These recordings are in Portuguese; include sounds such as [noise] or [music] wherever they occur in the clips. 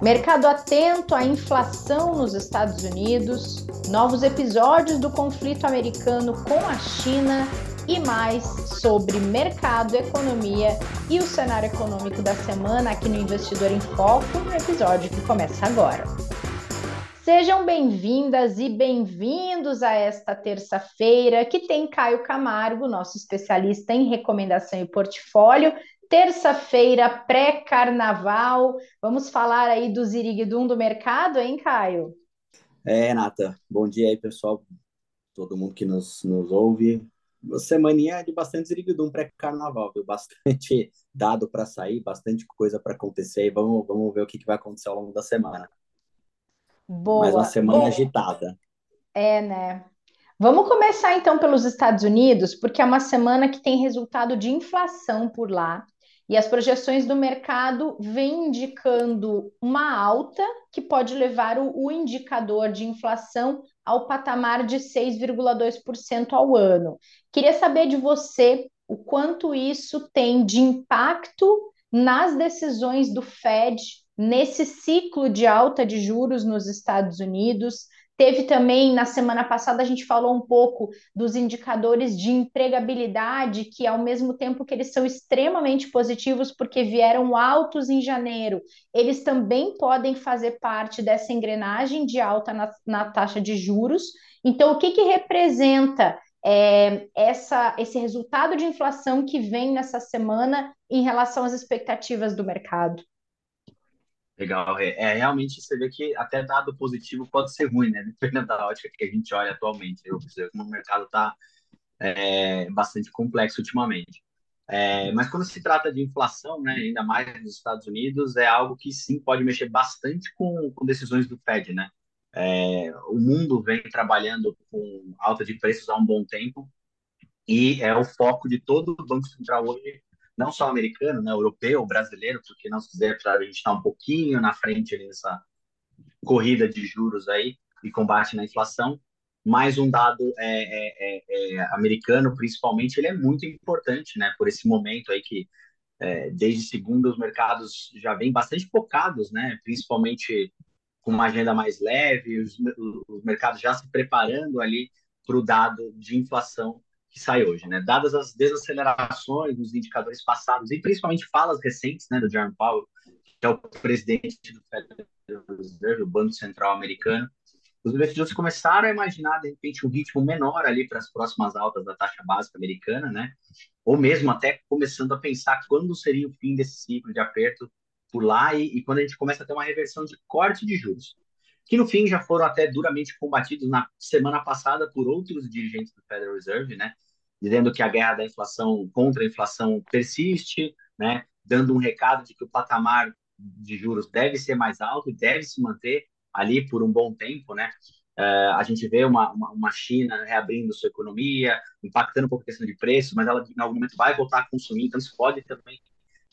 Mercado atento à inflação nos Estados Unidos, novos episódios do conflito americano com a China e mais sobre mercado, economia e o cenário econômico da semana aqui no Investidor em Foco, no episódio que começa agora. Sejam bem-vindas e bem-vindos a esta terça-feira, que tem Caio Camargo, nosso especialista em recomendação e portfólio, terça-feira pré-carnaval. Vamos falar aí do Ziriguidum do mercado, hein, Caio? É, Nata. Bom dia aí, pessoal. Todo mundo que nos, nos ouve. Uma semaninha de bastante Ziriguidum pré-carnaval, viu? Bastante [laughs] dado para sair, bastante coisa para acontecer. E vamos, vamos ver o que, que vai acontecer ao longo da semana. Boa. Mais uma semana agitada. É, né? Vamos começar então pelos Estados Unidos, porque é uma semana que tem resultado de inflação por lá. E as projeções do mercado vêm indicando uma alta que pode levar o, o indicador de inflação ao patamar de 6,2% ao ano. Queria saber de você o quanto isso tem de impacto nas decisões do Fed nesse ciclo de alta de juros nos Estados Unidos, Teve também, na semana passada, a gente falou um pouco dos indicadores de empregabilidade, que ao mesmo tempo que eles são extremamente positivos, porque vieram altos em janeiro, eles também podem fazer parte dessa engrenagem de alta na, na taxa de juros. Então, o que, que representa é, essa, esse resultado de inflação que vem nessa semana em relação às expectativas do mercado? Legal, é, realmente você vê que até dado positivo pode ser ruim, né? Dependendo da ótica que a gente olha atualmente. Eu percebo o mercado está é, bastante complexo ultimamente. É, mas quando se trata de inflação, né, ainda mais nos Estados Unidos, é algo que sim pode mexer bastante com, com decisões do Fed, né? É, o mundo vem trabalhando com alta de preços há um bom tempo e é o foco de todo o Banco Central hoje não só americano, né, europeu, brasileiro, porque não se quiser, a gente está um pouquinho na frente nessa corrida de juros aí e combate na inflação. Mais um dado é, é, é, é, americano, principalmente, ele é muito importante, né, por esse momento aí que é, desde segunda os mercados já vêm bastante focados, né, principalmente com uma agenda mais leve, os, os mercados já se preparando ali para o dado de inflação que sai hoje, né? Dadas as desacelerações nos indicadores passados e principalmente falas recentes, né, do Jerome Powell, que é o presidente do Federal Reserve, o Banco Central americano, os investidores começaram a imaginar de repente um ritmo menor ali para as próximas altas da taxa básica americana, né? Ou mesmo até começando a pensar quando seria o fim desse ciclo de aperto por lá e, e quando a gente começa a ter uma reversão de corte de juros que no fim já foram até duramente combatidos na semana passada por outros dirigentes do Federal Reserve, né, dizendo que a guerra da inflação contra a inflação persiste, né, dando um recado de que o patamar de juros deve ser mais alto e deve se manter ali por um bom tempo, né? Uh, a gente vê uma, uma, uma, China reabrindo sua economia, impactando um pouco a questão de preço, mas ela em algum momento vai voltar a consumir, então isso pode também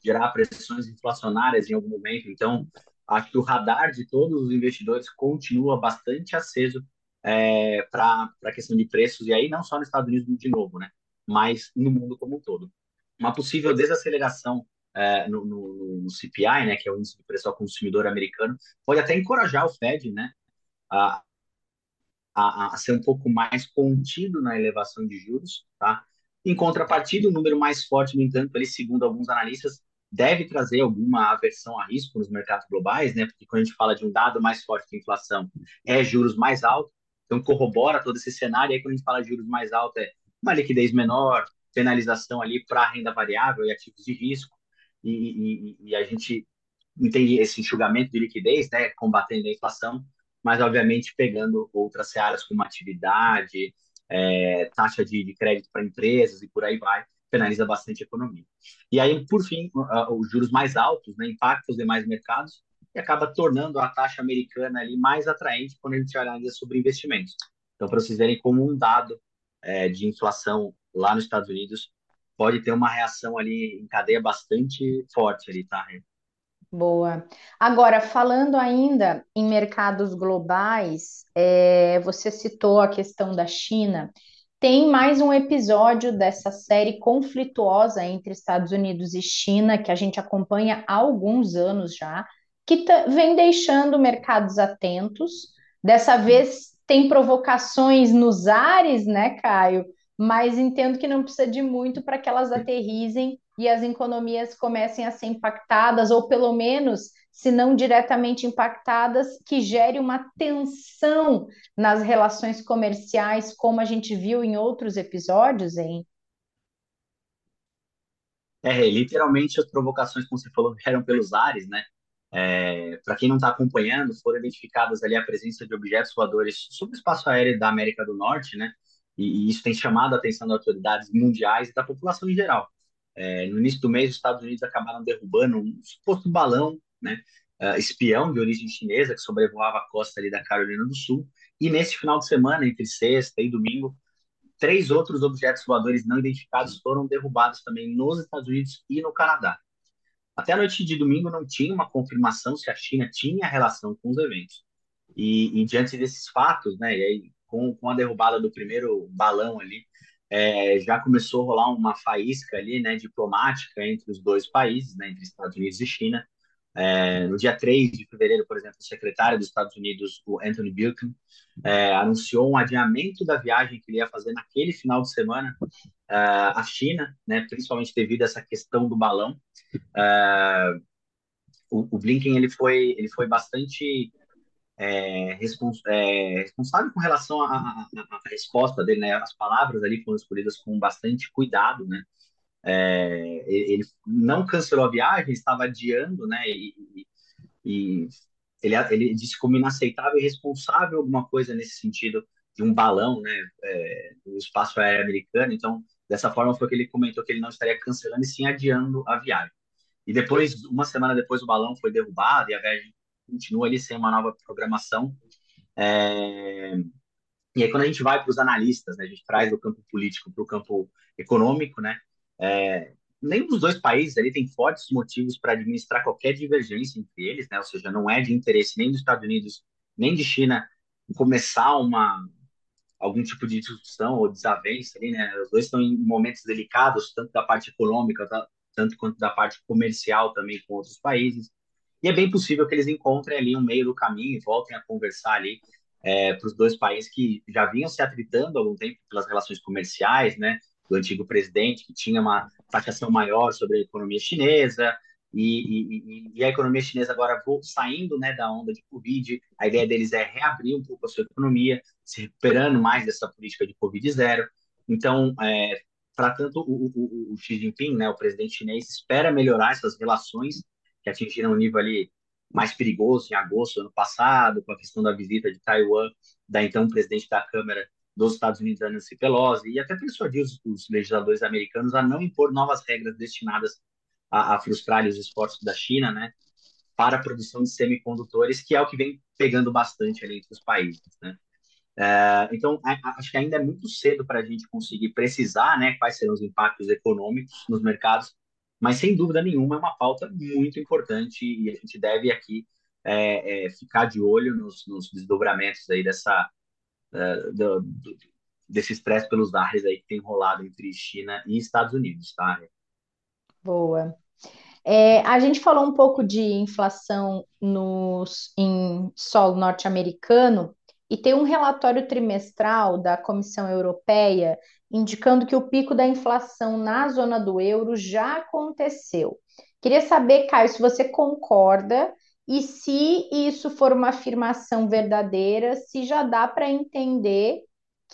gerar pressões inflacionárias em algum momento. Então, acho que o radar de todos os investidores continua bastante aceso é, para a questão de preços, e aí não só nos Estados Unidos de novo, né? Mas no mundo como um todo. Uma possível desaceleração é, no, no, no, CPI, né, que é o índice de preço ao consumidor americano, pode até encorajar o Fed né, a, a, a ser um pouco mais contido na elevação de juros. Tá? Em contrapartida, o número mais forte, no entanto, ele, segundo alguns analistas, deve trazer alguma aversão a risco nos mercados globais, né? Porque quando a gente fala de um dado mais forte de inflação, é juros mais altos, então corrobora todo esse cenário. E aí, quando a gente fala de juros mais altos, é uma liquidez menor, penalização ali para renda variável e ativos de risco, e, e, e, a gente entende esse enxugamento de liquidez, né? Combatendo a inflação, mas obviamente pegando outras searas como atividade, é, taxa de, de crédito para empresas e por aí vai penaliza bastante a economia. E aí, por fim, os juros mais altos né, impactam os demais mercados e acaba tornando a taxa americana ali mais atraente quando a gente analisa sobre investimentos. Então, para vocês verem como um dado é, de inflação lá nos Estados Unidos pode ter uma reação ali em cadeia bastante forte ali, tá? Boa. Agora, falando ainda em mercados globais, é, você citou a questão da China tem mais um episódio dessa série conflituosa entre Estados Unidos e China, que a gente acompanha há alguns anos já. que vem deixando mercados atentos. Dessa vez tem provocações nos ares, né, Caio? Mas entendo que não precisa de muito para que elas aterrizem e as economias comecem a ser impactadas, ou pelo menos, se não diretamente impactadas, que gere uma tensão nas relações comerciais, como a gente viu em outros episódios, hein? É, literalmente as provocações, como você falou, vieram pelos ares, né? É, Para quem não está acompanhando, foram identificadas ali a presença de objetos voadores sobre o espaço aéreo da América do Norte, né? E, e isso tem chamado a atenção das autoridades mundiais e da população em geral. É, no início do mês, os Estados Unidos acabaram derrubando um suposto balão, né? Uh, espião de origem chinesa que sobrevoava a costa ali da Carolina do Sul. E nesse final de semana, entre sexta e domingo, três outros objetos voadores não identificados foram derrubados também nos Estados Unidos e no Canadá. Até a noite de domingo não tinha uma confirmação se a China tinha relação com os eventos. E, e diante desses fatos, né, e aí, com, com a derrubada do primeiro balão ali, é, já começou a rolar uma faísca ali, né, diplomática entre os dois países, né, entre Estados Unidos e China. É, no dia 3 de fevereiro, por exemplo, o secretário dos Estados Unidos, o Anthony Blinken, é, anunciou um adiamento da viagem que ele ia fazer naquele final de semana é, à China, né, principalmente devido a essa questão do balão. É, o, o, Blinken ele foi, ele foi bastante é, respons responsável com relação à resposta dele, né? As palavras ali foram escolhidas com bastante cuidado, né? É, ele não cancelou a viagem, estava adiando, né? E, e, ele, ele disse como inaceitável e irresponsável alguma coisa nesse sentido de um balão, né? É, no espaço aéreo americano. Então, dessa forma foi que ele comentou que ele não estaria cancelando e sim adiando a viagem. E depois, uma semana depois, o balão foi derrubado e a viagem continua ali sem uma nova programação. É... E aí, quando a gente vai para os analistas, né, a gente traz do campo político para o campo econômico, né? É, nenhum dos dois países ali tem fortes motivos para administrar qualquer divergência entre eles, né? Ou seja, não é de interesse nem dos Estados Unidos nem de China começar uma algum tipo de discussão ou desavença ali, né? Os dois estão em momentos delicados, tanto da parte econômica, tanto quanto da parte comercial também com outros países. E é bem possível que eles encontrem ali um meio do caminho e voltem a conversar ali é, para os dois países que já vinham se atritando há algum tempo pelas relações comerciais, né? Do antigo presidente, que tinha uma taxação maior sobre a economia chinesa, e, e, e, a economia chinesa agora saindo né, da onda de Covid, a ideia deles é reabrir um pouco a sua economia, se recuperando mais dessa política de Covid zero. Então, é, para tanto o, o, o, Xi Jinping, né, o presidente chinês, espera melhorar essas relações que atingiram um nível ali mais perigoso em agosto do ano passado, com a questão da visita de Taiwan da então presidente da Câmara dos Estados Unidos, Nancy Pelosi, e até persuadir os, os legisladores americanos a não impor novas regras destinadas a, a frustrar os esforços da China, né, para a produção de semicondutores, que é o que vem pegando bastante ali entre os países, né. É, então, acho que ainda é muito cedo para a gente conseguir precisar, né, quais serão os impactos econômicos nos mercados, mas sem dúvida nenhuma é uma pauta muito importante e a gente deve aqui é, é, ficar de olho nos, nos desdobramentos aí dessa é, do, do, desse estresse pelos ares aí que tem rolado entre China e Estados Unidos, tá? Boa. É, a gente falou um pouco de inflação nos, em solo norte-americano e tem um relatório trimestral da Comissão Europeia indicando que o pico da inflação na zona do euro já aconteceu. Queria saber, Caio, se você concorda e se isso for uma afirmação verdadeira, se já dá para entender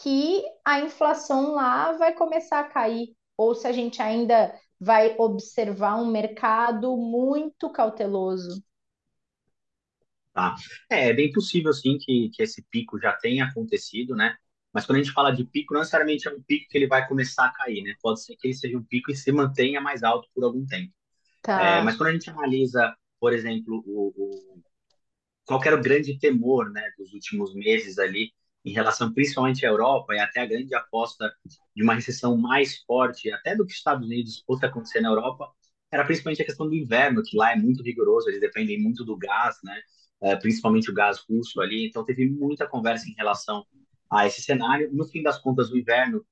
que a inflação lá vai começar a cair, ou se a gente ainda vai observar um mercado muito cauteloso. Tá. É, é bem possível, sim, que, que esse pico já tenha acontecido, né? Mas quando a gente fala de pico, não necessariamente é um pico que ele vai começar a cair, né? Pode ser que ele seja um pico e se mantenha mais alto por algum tempo. Tá. É, mas quando a gente analisa por exemplo, o, o, qual era o grande temor né, dos últimos meses ali, em relação principalmente à Europa e até a grande aposta de uma recessão mais forte, até do que os Estados Unidos fosse acontecer na Europa, era principalmente a questão do inverno, que lá é muito rigoroso, eles dependem muito do gás, né? É, principalmente o gás russo ali, então teve muita conversa em relação a esse cenário. No fim das contas, o inverno,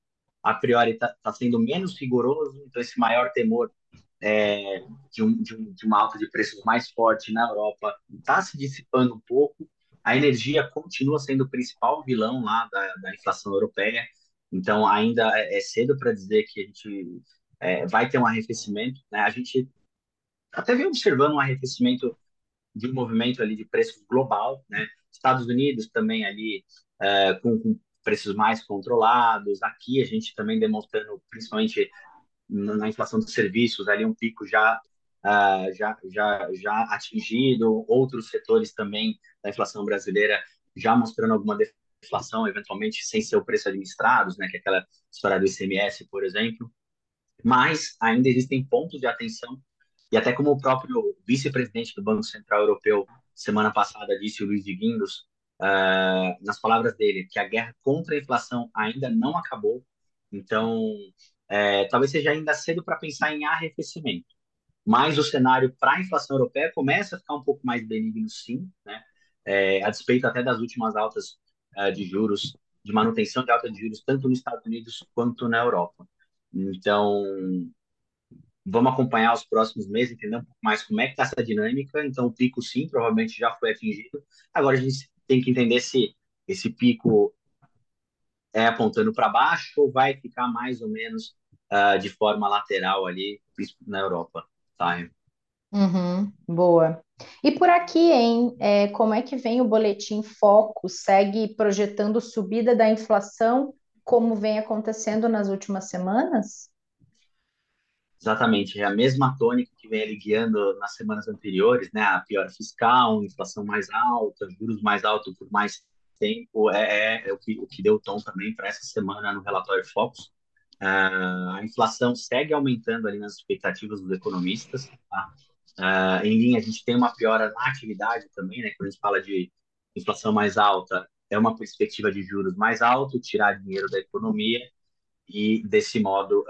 a priori, está tá sendo menos rigoroso, então esse maior temor é, de, um, de, um, de, uma alta de preços mais forte na Europa está se dissipando um pouco. A energia continua sendo o principal vilão lá da, da inflação europeia. Então, ainda é, é cedo para dizer que a gente é, vai ter um arrefecimento. Né? A gente até vem observando um arrefecimento de um movimento ali de preços global, né? Estados Unidos também ali é, com, com, preços mais controlados. Aqui a gente também demonstrando, principalmente na inflação de serviços, ali um pico já uh, já, já, já atingido. Outros setores também da inflação brasileira já mostrando alguma deflação, eventualmente sem ser o preço administrados, né? Que é aquela história do ICMS, por exemplo. Mas ainda existem pontos de atenção e até como o próprio vice-presidente do Banco Central Europeu semana passada disse, o Luiz de Guindos, uh, nas palavras dele, que a guerra contra a inflação ainda não acabou. Então, é, talvez seja ainda cedo para pensar em arrefecimento. Mas o cenário para a inflação europeia começa a ficar um pouco mais benigno, sim, né? É, a despeito até das últimas altas uh, de juros, de manutenção de alta de juros, tanto nos Estados Unidos quanto na Europa. Então, vamos acompanhar os próximos meses, entender um pouco mais como é que está essa dinâmica. Então, o pico, sim, provavelmente já foi atingido. Agora, a gente tem que entender se esse pico é apontando para baixo ou vai ficar mais ou menos uh, de forma lateral ali na Europa, tá? Uhum, boa. E por aqui, hein? É, como é que vem o boletim Foco? Segue projetando subida da inflação, como vem acontecendo nas últimas semanas? Exatamente, é a mesma tônica que vem ali guiando nas semanas anteriores, né? A piora fiscal, inflação mais alta, juros mais altos por mais tempo, é, é, é o, que, o que deu tom também para essa semana no relatório Focus. A inflação segue aumentando ali nas expectativas dos economistas. Tá? Em linha, a gente tem uma piora na atividade também, né? Quando a gente fala de inflação mais alta, é uma perspectiva de juros mais alto, tirar dinheiro da economia e, desse modo,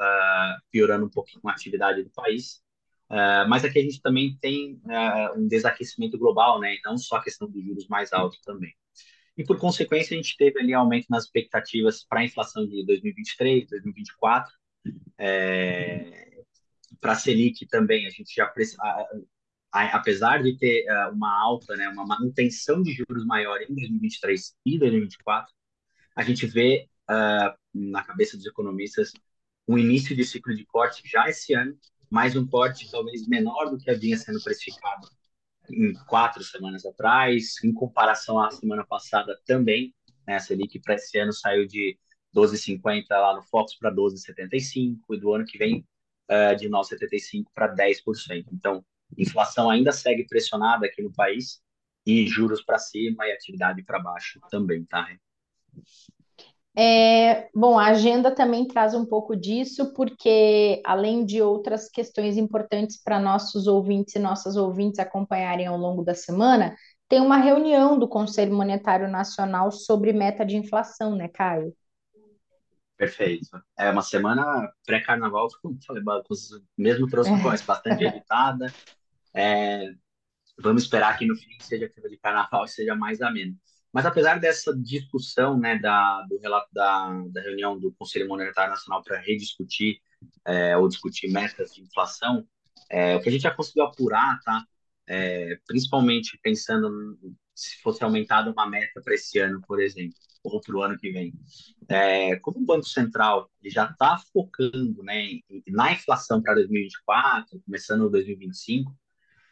piorando um pouquinho a atividade do país. Uh, mas aqui a gente também tem uh, um desaquecimento global, né? Não só a questão dos juros mais altos também. E, por consequência, a gente teve ali aumento nas expectativas para a inflação de 2023, 2024. É, para a Selic também, a gente já apesar de ter uh, uma alta, né, uma manutenção de juros maior em 2023 e 2024, a gente vê uh, na cabeça dos economistas um início de ciclo de corte já esse ano, mais um corte talvez menor do que havia sendo precificado quatro semanas atrás, em comparação à semana passada também, né, a Selic para esse ano saiu de 12,50 lá no Fox para 12,75 e do ano que vem uh, de 9,75 para 10%. Então, inflação ainda segue pressionada aqui no país e juros para cima e atividade para baixo também, tá? É, bom, a agenda também traz um pouco disso, porque além de outras questões importantes para nossos ouvintes e nossas ouvintes acompanharem ao longo da semana, tem uma reunião do Conselho Monetário Nacional sobre meta de inflação, né, Caio? Perfeito. É uma semana pré-carnaval, como falei, mesmo trouxe uma voz bastante agitada. É, vamos esperar que no fim seja clima de carnaval e seja mais ameno. Mas apesar dessa discussão, né, da, do relato da, da reunião do Conselho Monetário Nacional para rediscutir é, ou discutir metas de inflação, é, o que a gente já conseguiu apurar, tá? É, principalmente pensando se fosse aumentada uma meta para esse ano, por exemplo, ou para o ano que vem. É, como o Banco Central já está focando né, na inflação para 2024, começando 2025,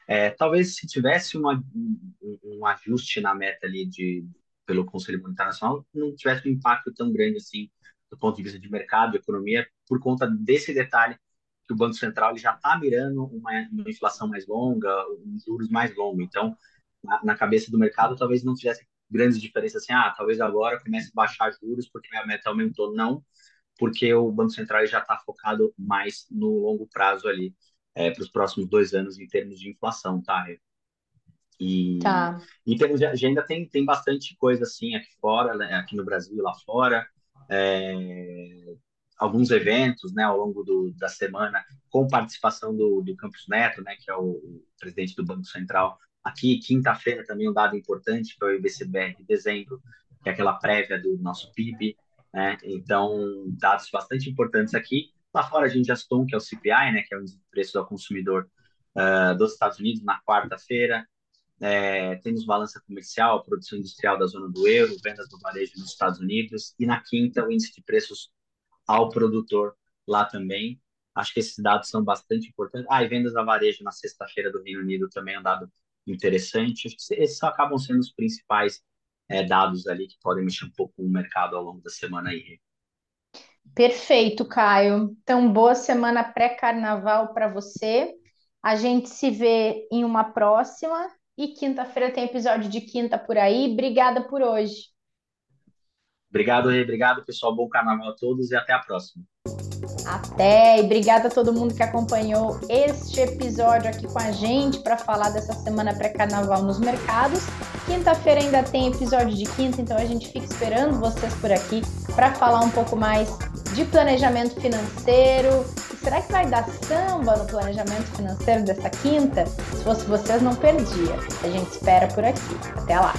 é, talvez se tivesse uma, um, ajuste na meta ali de, pelo Conselho Monetário Nacional, não tivesse um impacto tão grande assim do ponto de vista de mercado, de economia, por conta desse detalhe que o Banco Central ele já está mirando uma, uma, inflação mais longa, um juros mais longo. Então, na, na, cabeça do mercado, talvez não fizesse grandes diferenças assim, ah, talvez agora comece a baixar juros porque a meta aumentou. Não, porque o Banco Central já está focado mais no longo prazo ali é, para os próximos dois anos em termos de inflação, tá? E tá. em termos de agenda tem, tem bastante coisa assim aqui fora, né? aqui no Brasil e lá fora. É, alguns eventos né, ao longo do, da semana com participação do, do Campos Neto, né, que é o, o presidente do Banco Central. Aqui, quinta-feira, também um dado importante para o IBCBR de dezembro, que é aquela prévia do nosso PIB. Né? Então, dados bastante importantes aqui Lá fora a gente já citou um que é o CPI, né, que é o preço ao consumidor uh, dos Estados Unidos na quarta-feira. É, temos balança comercial, produção industrial da zona do euro, vendas do varejo nos Estados Unidos. E na quinta, o índice de preços ao produtor lá também. Acho que esses dados são bastante importantes. Ah, e vendas a varejo na sexta-feira do Reino Unido também é um dado interessante. Esses acabam sendo os principais é, dados ali que podem mexer um pouco o mercado ao longo da semana aí. Perfeito, Caio. Então, boa semana pré-carnaval para você. A gente se vê em uma próxima. E quinta-feira tem episódio de quinta por aí. Obrigada por hoje. Obrigado, Rei. Obrigado, pessoal. Bom carnaval a todos e até a próxima. Até! E obrigada a todo mundo que acompanhou este episódio aqui com a gente para falar dessa semana pré-carnaval nos mercados. Quinta-feira ainda tem episódio de quinta, então a gente fica esperando vocês por aqui para falar um pouco mais de planejamento financeiro. Será que vai dar samba no planejamento financeiro dessa quinta? Se fosse vocês, não perdia. A gente espera por aqui. Até lá!